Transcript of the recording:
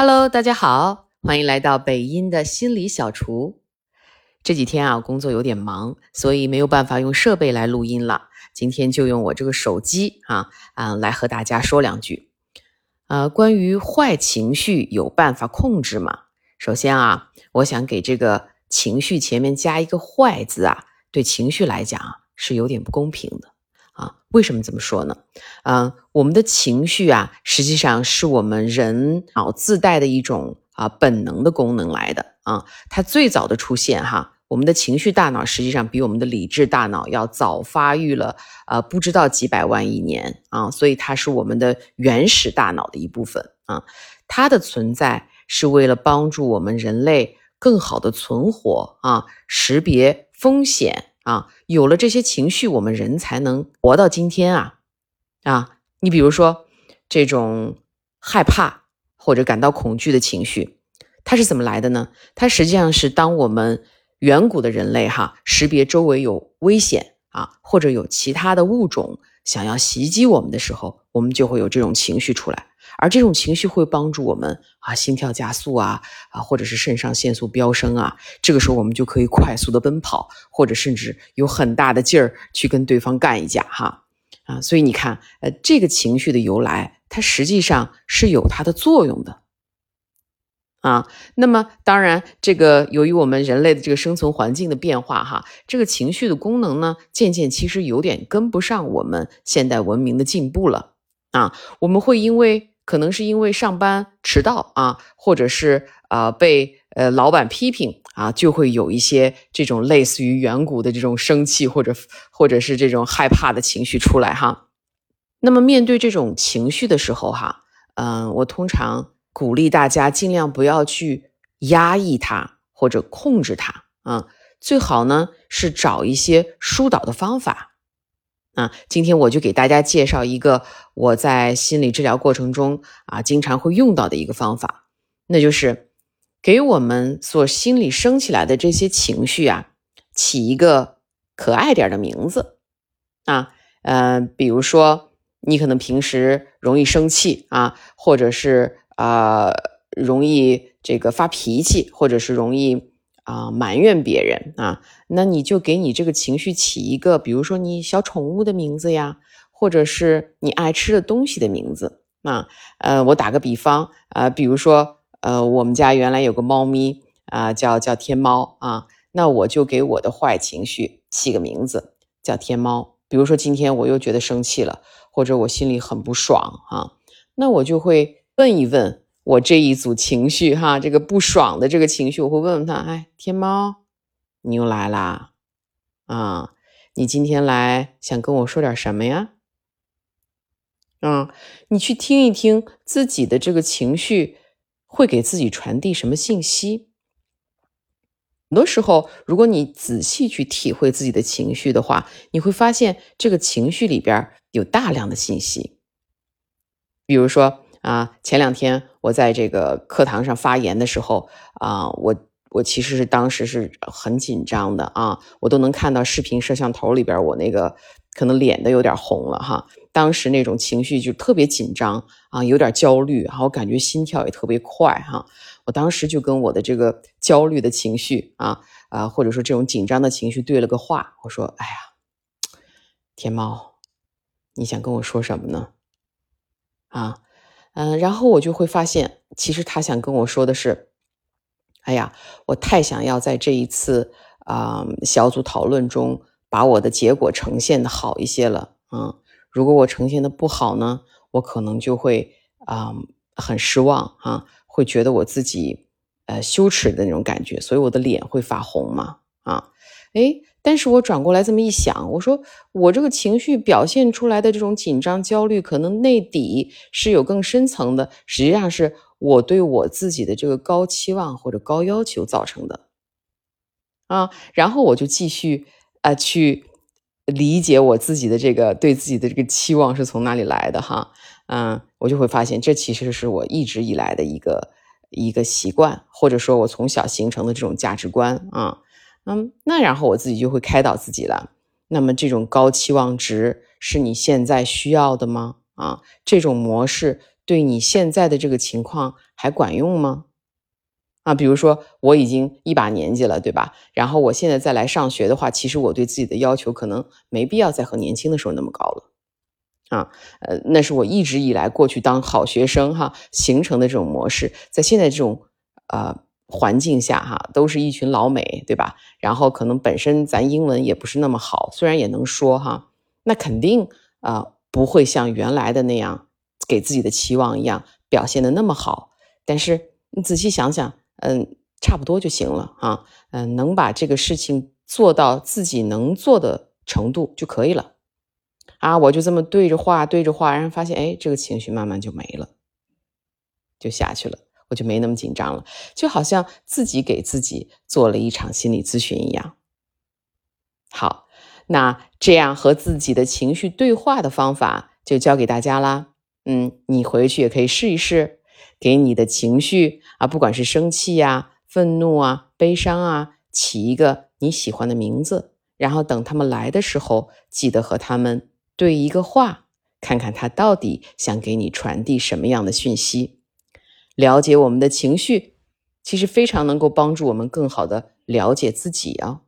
Hello，大家好，欢迎来到北音的心理小厨。这几天啊，工作有点忙，所以没有办法用设备来录音了。今天就用我这个手机啊啊来和大家说两句。呃，关于坏情绪有办法控制吗？首先啊，我想给这个情绪前面加一个“坏”字啊，对情绪来讲是有点不公平的啊。为什么这么说呢？啊，我们的情绪啊，实际上是我们人脑自带的一种啊本能的功能来的啊。它最早的出现哈，我们的情绪大脑实际上比我们的理智大脑要早发育了啊，不知道几百万亿年啊，所以它是我们的原始大脑的一部分啊。它的存在。是为了帮助我们人类更好的存活啊，识别风险啊，有了这些情绪，我们人才能活到今天啊啊！你比如说这种害怕或者感到恐惧的情绪，它是怎么来的呢？它实际上是当我们远古的人类哈，识别周围有危险啊，或者有其他的物种想要袭击我们的时候，我们就会有这种情绪出来。而这种情绪会帮助我们啊，心跳加速啊，啊，或者是肾上腺素飙升啊，这个时候我们就可以快速的奔跑，或者甚至有很大的劲儿去跟对方干一架哈啊，所以你看，呃，这个情绪的由来，它实际上是有它的作用的啊。那么当然，这个由于我们人类的这个生存环境的变化哈，这个情绪的功能呢，渐渐其实有点跟不上我们现代文明的进步了啊，我们会因为。可能是因为上班迟到啊，或者是啊被呃老板批评啊，就会有一些这种类似于远古的这种生气或者或者是这种害怕的情绪出来哈。那么面对这种情绪的时候哈，嗯，我通常鼓励大家尽量不要去压抑它或者控制它啊，最好呢是找一些疏导的方法。啊，今天我就给大家介绍一个我在心理治疗过程中啊经常会用到的一个方法，那就是给我们所心里升起来的这些情绪啊起一个可爱点的名字啊，呃，比如说你可能平时容易生气啊，或者是啊容易这个发脾气，或者是容易。啊，埋怨别人啊，那你就给你这个情绪起一个，比如说你小宠物的名字呀，或者是你爱吃的东西的名字啊。呃，我打个比方啊，比如说呃，我们家原来有个猫咪啊，叫叫天猫啊，那我就给我的坏情绪起个名字叫天猫。比如说今天我又觉得生气了，或者我心里很不爽啊，那我就会问一问。我这一组情绪哈，这个不爽的这个情绪，我会问问他：哎，天猫，你又来啦？啊，你今天来想跟我说点什么呀？啊，你去听一听自己的这个情绪会给自己传递什么信息？很多时候，如果你仔细去体会自己的情绪的话，你会发现这个情绪里边有大量的信息，比如说。啊，前两天我在这个课堂上发言的时候啊，我我其实是当时是很紧张的啊，我都能看到视频摄像头里边我那个可能脸都有点红了哈。当时那种情绪就特别紧张啊，有点焦虑，然后感觉心跳也特别快哈。我当时就跟我的这个焦虑的情绪啊啊，或者说这种紧张的情绪对了个话，我说：“哎呀，天猫，你想跟我说什么呢？啊？”嗯，然后我就会发现，其实他想跟我说的是，哎呀，我太想要在这一次啊小组讨论中把我的结果呈现的好一些了啊。如果我呈现的不好呢，我可能就会啊很失望啊，会觉得我自己呃羞耻的那种感觉，所以我的脸会发红嘛啊，哎。但是我转过来这么一想，我说我这个情绪表现出来的这种紧张、焦虑，可能内底是有更深层的，实际上是我对我自己的这个高期望或者高要求造成的啊。然后我就继续啊去理解我自己的这个对自己的这个期望是从哪里来的哈，嗯，我就会发现这其实是我一直以来的一个一个习惯，或者说我从小形成的这种价值观啊。嗯那然后我自己就会开导自己了。那么这种高期望值是你现在需要的吗？啊，这种模式对你现在的这个情况还管用吗？啊，比如说我已经一把年纪了，对吧？然后我现在再来上学的话，其实我对自己的要求可能没必要再和年轻的时候那么高了。啊，呃，那是我一直以来过去当好学生哈形成的这种模式，在现在这种呃环境下哈，都是一群老美，对吧？然后可能本身咱英文也不是那么好，虽然也能说哈，那肯定啊不会像原来的那样给自己的期望一样表现的那么好。但是你仔细想想，嗯，差不多就行了啊，嗯，能把这个事情做到自己能做的程度就可以了。啊，我就这么对着画，对着画，然后发现，哎，这个情绪慢慢就没了，就下去了，我就没那么紧张了，就好像自己给自己做了一场心理咨询一样。好，那这样和自己的情绪对话的方法就教给大家啦。嗯，你回去也可以试一试，给你的情绪啊，不管是生气呀、愤怒啊、悲伤啊，起一个你喜欢的名字，然后等他们来的时候，记得和他们。对一个话，看看他到底想给你传递什么样的讯息。了解我们的情绪，其实非常能够帮助我们更好的了解自己啊。